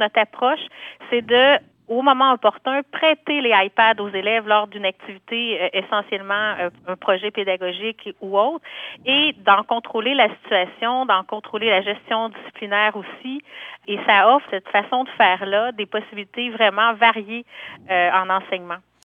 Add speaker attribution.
Speaker 1: Notre approche, c'est de au moment opportun, prêter les iPads aux élèves lors d'une activité euh, essentiellement euh, un projet pédagogique ou autre, et d'en contrôler la situation, d'en contrôler la gestion disciplinaire aussi. Et ça offre cette façon de faire-là des possibilités vraiment variées euh, en enseignement.